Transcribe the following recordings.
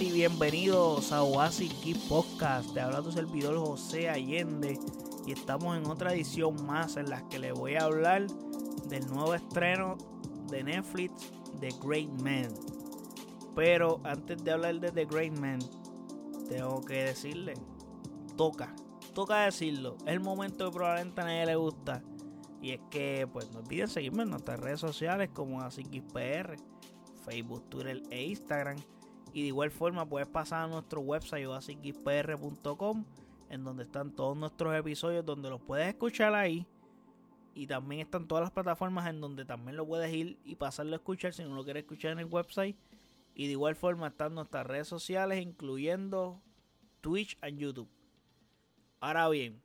y bienvenidos a Oasis Key Podcast. Te habla tu servidor José Allende y estamos en otra edición más en la que le voy a hablar del nuevo estreno de Netflix, The Great Man. Pero antes de hablar de The Great Man, tengo que decirle, toca, toca decirlo. Es el momento que probablemente a nadie le gusta. Y es que, pues, no olviden seguirme en nuestras redes sociales como AsiKisPR, Facebook, Twitter e Instagram. Y de igual forma puedes pasar a nuestro website oasikispr.com en donde están todos nuestros episodios, donde los puedes escuchar ahí. Y también están todas las plataformas en donde también lo puedes ir y pasarlo a escuchar si no lo quieres escuchar en el website. Y de igual forma están nuestras redes sociales, incluyendo Twitch y YouTube. Ahora bien,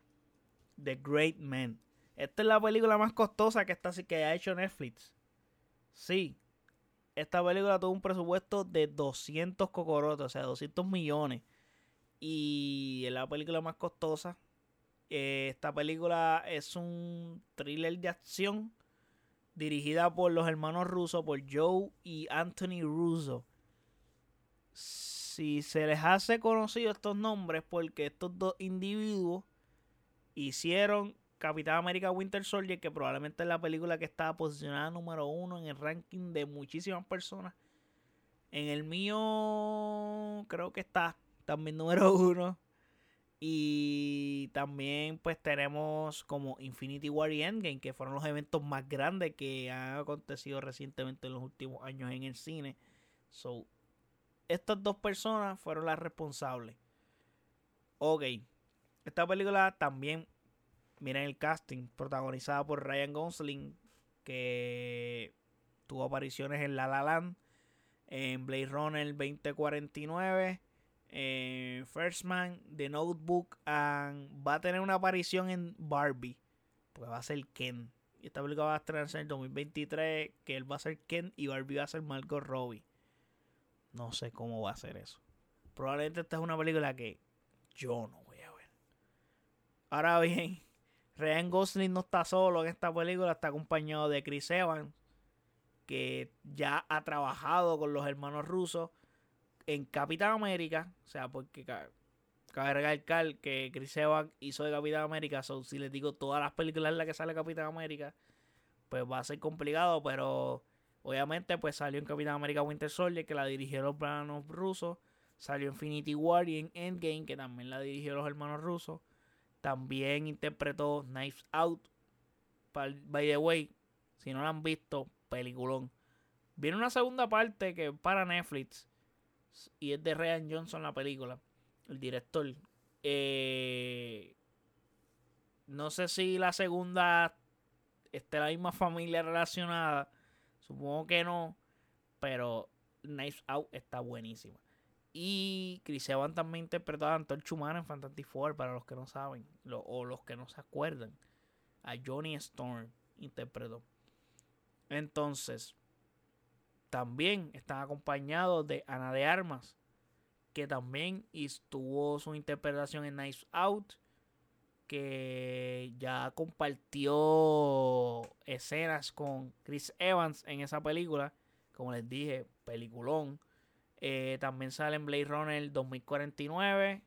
The Great Man. Esta es la película más costosa que, está, que ha hecho Netflix. Sí. Esta película tuvo un presupuesto de 200 cocorotes, o sea, 200 millones. Y es la película más costosa. Eh, esta película es un thriller de acción dirigida por los hermanos rusos, por Joe y Anthony Russo. Si se les hace conocido estos nombres, porque estos dos individuos hicieron Capitán América Winter Soldier, que probablemente es la película que está posicionada número uno en el ranking de muchísimas personas. En el mío creo que está también número uno. Y también pues tenemos como Infinity War y Endgame, que fueron los eventos más grandes que han acontecido recientemente en los últimos años en el cine. So, estas dos personas fueron las responsables. Ok, esta película también miren el casting, protagonizada por Ryan Gosling, que tuvo apariciones en La La Land, en Blade Runner 2049, en First Man, The Notebook, and va a tener una aparición en Barbie, porque va a ser Ken. Y esta película va a estrenarse en el 2023, que él va a ser Ken y Barbie va a ser Margot Robbie. No sé cómo va a ser eso. Probablemente esta es una película que yo no voy a ver. Ahora bien, Ryan Gosling no está solo en esta película, está acompañado de Chris Evans, que ya ha trabajado con los hermanos rusos en Capitán América. O sea, porque cabe recalcar que Chris Evans hizo de Capitán América. Si les digo todas las películas en las que sale Capitán América, pues va a ser complicado, pero obviamente pues salió en Capitán América Winter Soldier, que la dirigieron los hermanos rusos. Salió Infinity War y en Endgame, que también la dirigieron los hermanos rusos. También interpretó Knives Out. By the way, si no la han visto, peliculón. Viene una segunda parte que para Netflix. Y es de Ryan Johnson la película. El director. Eh, no sé si la segunda esté la misma familia relacionada. Supongo que no. Pero Knives Out está buenísima. Y Chris Evans también interpretó a Antorcha Humana en Fantastic Four, para los que no saben, o los que no se acuerdan. A Johnny Storm interpretó. Entonces, también están acompañados de Ana de Armas, que también tuvo su interpretación en Nice Out, que ya compartió escenas con Chris Evans en esa película. Como les dije, peliculón. Eh, también sale en Blade Runner 2049,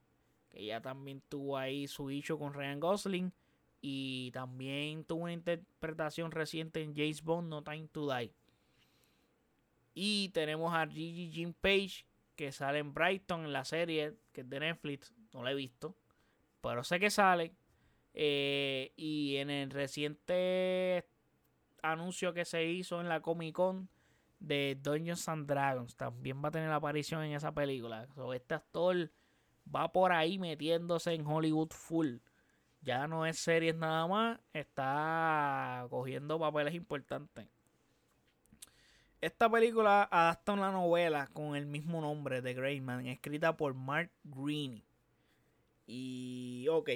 que ya también tuvo ahí su hijo con Ryan Gosling. Y también tuvo una interpretación reciente en James Bond, No Time to Die. Y tenemos a Gigi Jim Page, que sale en Brighton en la serie, que es de Netflix. No la he visto, pero sé que sale. Eh, y en el reciente anuncio que se hizo en la Comic Con de Dungeons and Dragons. También va a tener aparición en esa película. este actor va por ahí metiéndose en Hollywood full. Ya no es series nada más, está cogiendo papeles importantes. Esta película adapta una novela con el mismo nombre de Greyman, escrita por Mark Greene. Y, ok,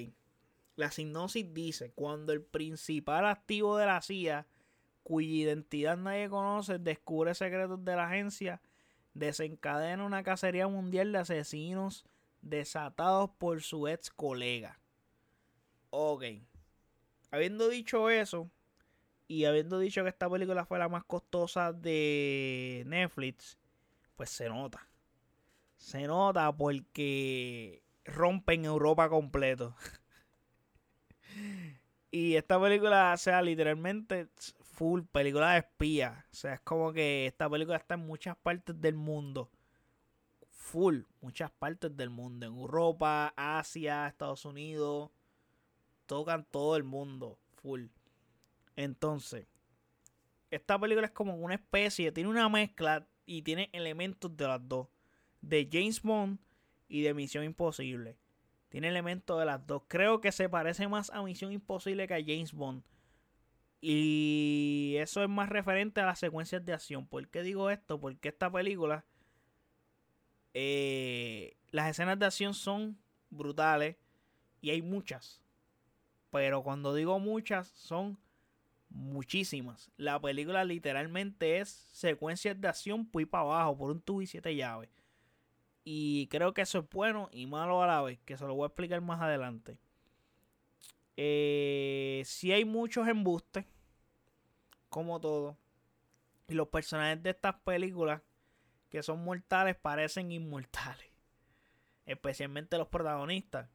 la sinopsis dice, cuando el principal activo de la CIA cuya identidad nadie conoce, descubre secretos de la agencia, desencadena una cacería mundial de asesinos desatados por su ex colega. Ok. Habiendo dicho eso, y habiendo dicho que esta película fue la más costosa de Netflix, pues se nota. Se nota porque rompen Europa completo. y esta película, o sea, literalmente full película de espía. O sea, es como que esta película está en muchas partes del mundo. Full, muchas partes del mundo. En Europa, Asia, Estados Unidos. Tocan todo el mundo. Full. Entonces, esta película es como una especie, tiene una mezcla y tiene elementos de las dos. De James Bond y de Misión Imposible. Tiene elementos de las dos. Creo que se parece más a Misión Imposible que a James Bond. Y eso es más referente a las secuencias de acción. ¿Por qué digo esto? Porque esta película, eh, las escenas de acción son brutales y hay muchas. Pero cuando digo muchas, son muchísimas. La película literalmente es secuencias de acción pues para abajo por un tubo y siete llaves. Y creo que eso es bueno y malo a la vez, que se lo voy a explicar más adelante. Eh, si hay muchos embustes, como todo. Y los personajes de estas películas, que son mortales, parecen inmortales. Especialmente los protagonistas.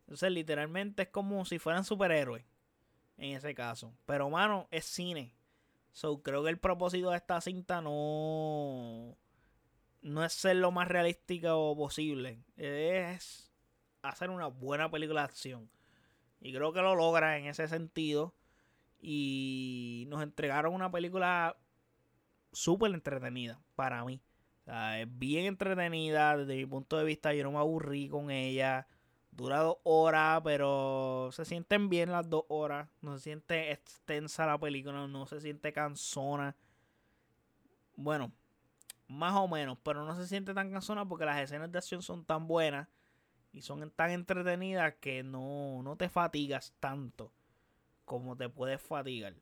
Entonces, literalmente es como si fueran superhéroes. En ese caso. Pero, mano, es cine. So, creo que el propósito de esta cinta no no es ser lo más realístico posible, es hacer una buena película de acción. Y creo que lo logra en ese sentido. Y nos entregaron una película súper entretenida para mí. es bien entretenida desde mi punto de vista. Yo no me aburrí con ella. Dura dos horas, pero se sienten bien las dos horas. No se siente extensa la película, no se siente cansona. Bueno, más o menos, pero no se siente tan cansona porque las escenas de acción son tan buenas y son tan entretenidas que no, no te fatigas tanto como te puedes fatigar.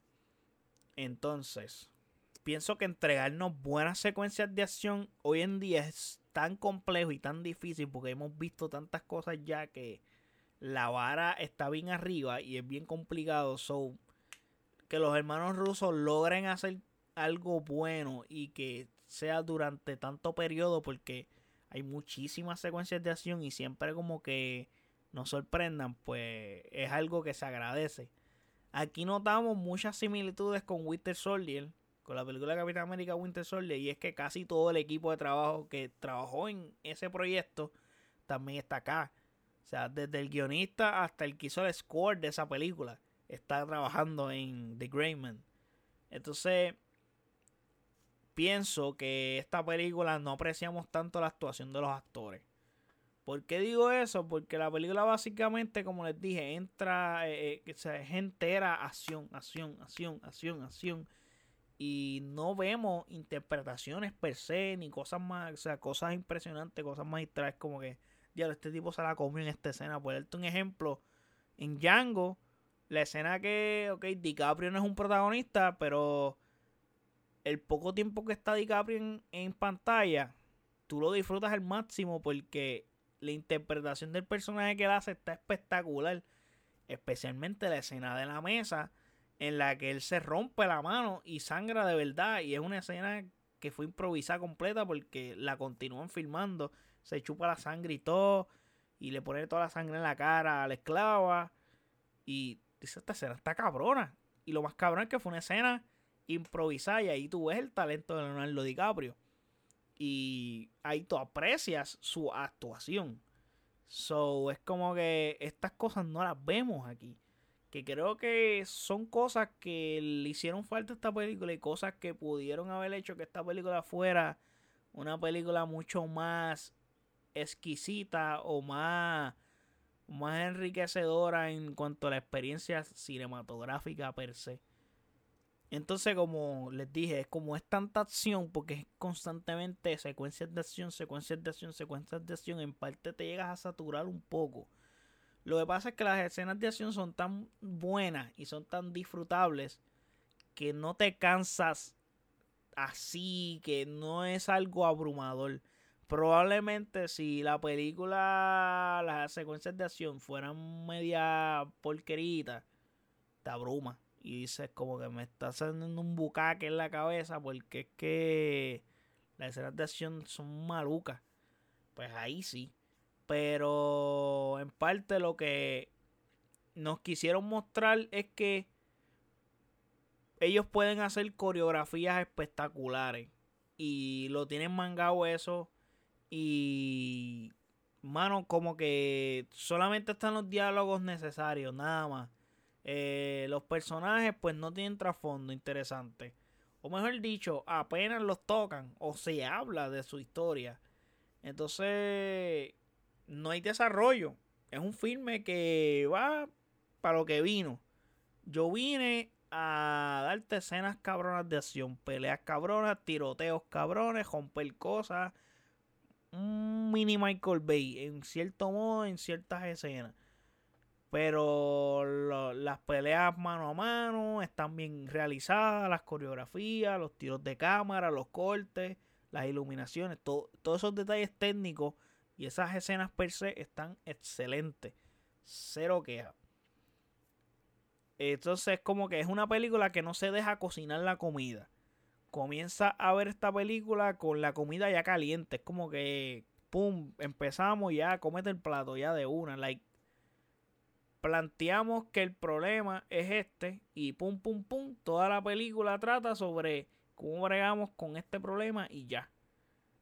Entonces, pienso que entregarnos buenas secuencias de acción hoy en día es tan complejo y tan difícil porque hemos visto tantas cosas ya que la vara está bien arriba y es bien complicado. So, que los hermanos rusos logren hacer algo bueno y que sea durante tanto periodo porque hay muchísimas secuencias de acción y siempre como que nos sorprendan, pues es algo que se agradece. Aquí notamos muchas similitudes con Winter Soldier, con la película Capitán América Winter Soldier, y es que casi todo el equipo de trabajo que trabajó en ese proyecto también está acá. O sea, desde el guionista hasta el que hizo el score de esa película está trabajando en The Greyman. Entonces, pienso que esta película no apreciamos tanto la actuación de los actores. ¿Por qué digo eso? Porque la película básicamente, como les dije, entra, eh, eh es entera acción, acción, acción, acción, acción. Y no vemos interpretaciones per se, ni cosas más, o sea, cosas impresionantes, cosas magistrales, como que, ya este tipo se la comió en esta escena. Por darte un ejemplo, en Django, la escena que, ok, DiCaprio no es un protagonista, pero el poco tiempo que está DiCaprio en, pantalla, tú lo disfrutas al máximo porque la interpretación del personaje que él hace está espectacular. Especialmente la escena de la mesa en la que él se rompe la mano y sangra de verdad. Y es una escena que fue improvisada completa porque la continúan filmando. Se chupa la sangre y todo. Y le pone toda la sangre en la cara a la esclava. Y dice, esta escena está cabrona. Y lo más cabrón es que fue una escena improvisar y ahí tú ves el talento de Leonardo DiCaprio. Y ahí tú aprecias su actuación. So, es como que estas cosas no las vemos aquí. Que creo que son cosas que le hicieron falta a esta película y cosas que pudieron haber hecho que esta película fuera una película mucho más exquisita o más, más enriquecedora en cuanto a la experiencia cinematográfica per se. Entonces, como les dije, es como es tanta acción, porque es constantemente secuencias de acción, secuencias de acción, secuencias de acción, en parte te llegas a saturar un poco. Lo que pasa es que las escenas de acción son tan buenas y son tan disfrutables que no te cansas así, que no es algo abrumador. Probablemente si la película, las secuencias de acción fueran media porquerita, te abruma y dices como que me está haciendo un bucaque en la cabeza porque es que las escenas de acción son malucas. pues ahí sí. Pero en parte lo que nos quisieron mostrar es que ellos pueden hacer coreografías espectaculares. Y lo tienen mangado eso. Y, mano, como que solamente están los diálogos necesarios, nada más. Eh, los personajes pues no tienen trasfondo interesante. O mejor dicho, apenas los tocan o se habla de su historia. Entonces, no hay desarrollo. Es un filme que va para lo que vino. Yo vine a darte escenas cabronas de acción, peleas cabronas, tiroteos cabrones, romper cosas. Un mini Michael Bay, en cierto modo, en ciertas escenas. Pero las peleas mano a mano están bien realizadas, las coreografías, los tiros de cámara, los cortes, las iluminaciones, todos esos detalles técnicos y esas escenas per se están excelentes. Cero queja. Entonces, como que es una película que no se deja cocinar la comida. Comienza a ver esta película con la comida ya caliente. Es como que, pum, empezamos ya, comete el plato ya de una. Like, planteamos que el problema es este y pum, pum, pum. Toda la película trata sobre cómo bregamos con este problema y ya.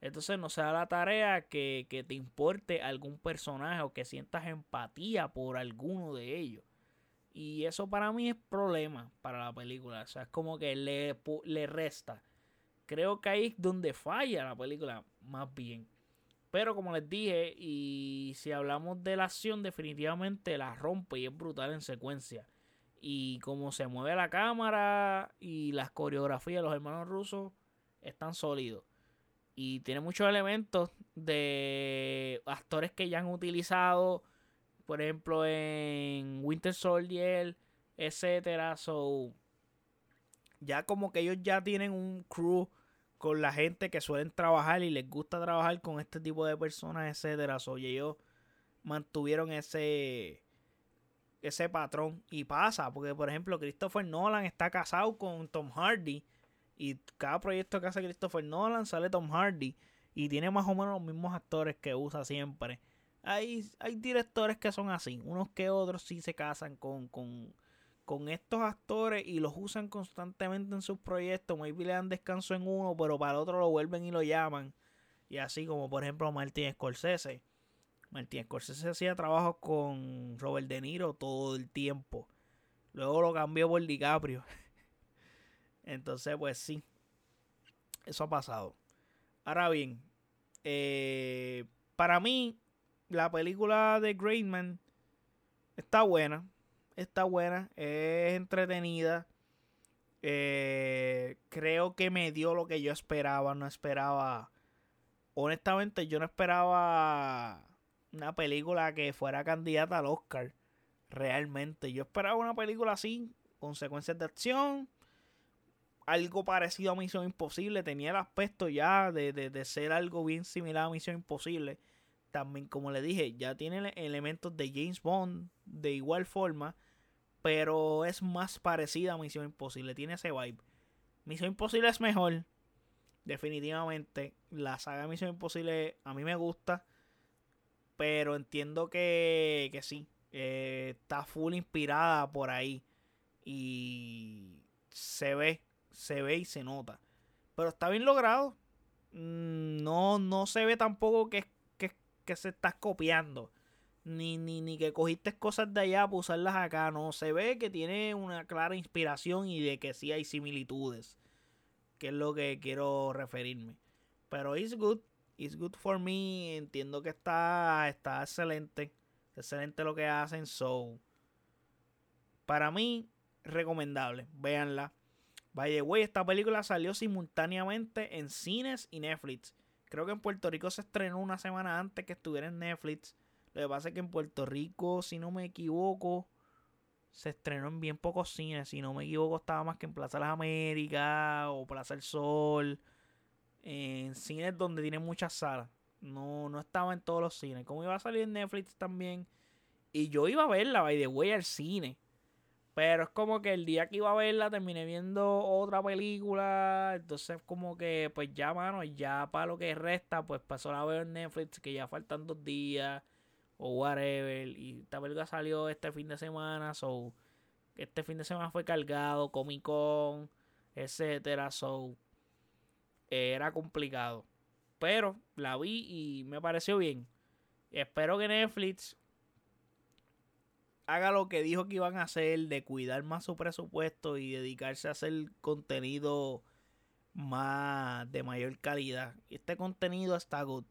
Entonces no se da la tarea que, que te importe algún personaje o que sientas empatía por alguno de ellos. Y eso para mí es problema para la película. O sea, es como que le, le resta. Creo que ahí es donde falla la película más bien. Pero como les dije, y si hablamos de la acción, definitivamente la rompe y es brutal en secuencia. Y como se mueve la cámara y las coreografías de los hermanos rusos están sólidos. Y tiene muchos elementos de actores que ya han utilizado por ejemplo, en Winter Soldier, etcétera. So, ya como que ellos ya tienen un crew con la gente que suelen trabajar y les gusta trabajar con este tipo de personas, etcétera. So, ellos mantuvieron ese ese patrón y pasa, porque por ejemplo, Christopher Nolan está casado con Tom Hardy y cada proyecto que hace Christopher Nolan sale Tom Hardy y tiene más o menos los mismos actores que usa siempre. Hay, hay directores que son así, unos que otros sí se casan con, con, con estos actores y los usan constantemente en sus proyectos. Maybe le dan descanso en uno, pero para el otro lo vuelven y lo llaman. Y así como por ejemplo Martin Scorsese. Martin Scorsese hacía trabajo con Robert De Niro todo el tiempo. Luego lo cambió por DiCaprio. Entonces, pues sí. Eso ha pasado. Ahora bien, eh, para mí, la película de Greatman está buena. Está buena. Es entretenida. Eh, creo que me dio lo que yo esperaba. No esperaba. Honestamente, yo no esperaba una película que fuera candidata al Oscar. Realmente. Yo esperaba una película así. Con secuencias de acción. Algo parecido a Misión Imposible. Tenía el aspecto ya de, de ser algo bien similar a Misión Imposible también, como le dije, ya tiene elementos de James Bond de igual forma, pero es más parecida a Misión Imposible, tiene ese vibe. Misión Imposible es mejor, definitivamente. La saga Misión Imposible a mí me gusta, pero entiendo que, que sí, eh, está full inspirada por ahí y se ve, se ve y se nota. Pero está bien logrado. Mm, no, no se ve tampoco que es que se estás copiando. Ni, ni, ni que cogiste cosas de allá para usarlas acá. No, se ve que tiene una clara inspiración y de que sí hay similitudes. Que es lo que quiero referirme. Pero it's good. It's good for me. Entiendo que está, está excelente. Excelente lo que hacen. So, para mí, recomendable. Véanla. Vaya, güey, esta película salió simultáneamente en cines y Netflix. Creo que en Puerto Rico se estrenó una semana antes que estuviera en Netflix. Lo que pasa es que en Puerto Rico, si no me equivoco, se estrenó en bien pocos cines. Si no me equivoco, estaba más que en Plaza Las Américas o Plaza El Sol. En cines donde tiene muchas salas. No, no estaba en todos los cines. Como iba a salir en Netflix también. Y yo iba a verla, by the way, al cine. Pero es como que el día que iba a verla terminé viendo otra película. Entonces como que pues ya, mano, ya para lo que resta, pues pasó la veo en Netflix, que ya faltan dos días o whatever. Y esta película salió este fin de semana, so este fin de semana fue cargado, Comic Con, etcétera, so era complicado. Pero la vi y me pareció bien. Espero que Netflix haga lo que dijo que iban a hacer, de cuidar más su presupuesto y dedicarse a hacer contenido más de mayor calidad. Este contenido está good.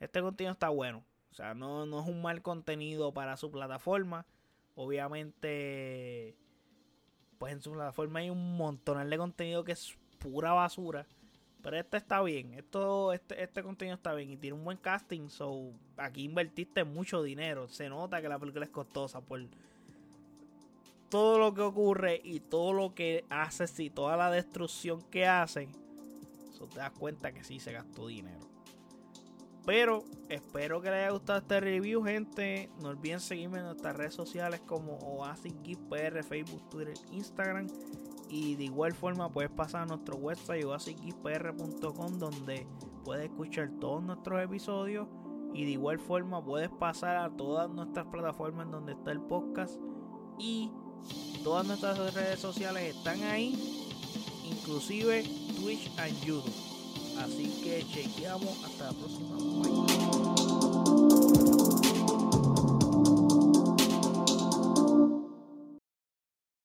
Este contenido está bueno. O sea, no, no es un mal contenido para su plataforma. Obviamente, pues en su plataforma hay un montón de contenido que es pura basura. Pero este está bien, esto, este, este contenido está bien y tiene un buen casting. So, aquí invertiste mucho dinero. Se nota que la película es costosa por todo lo que ocurre y todo lo que hace, y toda la destrucción que hacen. So, te das cuenta que sí se gastó dinero. Pero espero que les haya gustado este review, gente. No olviden seguirme en nuestras redes sociales como Oasis PR, Facebook, Twitter, Instagram. Y de igual forma puedes pasar a nuestro website oasisxpr.com donde puedes escuchar todos nuestros episodios. Y de igual forma puedes pasar a todas nuestras plataformas donde está el podcast. Y todas nuestras redes sociales están ahí. Inclusive Twitch y YouTube. Así que chequeamos. Hasta la próxima.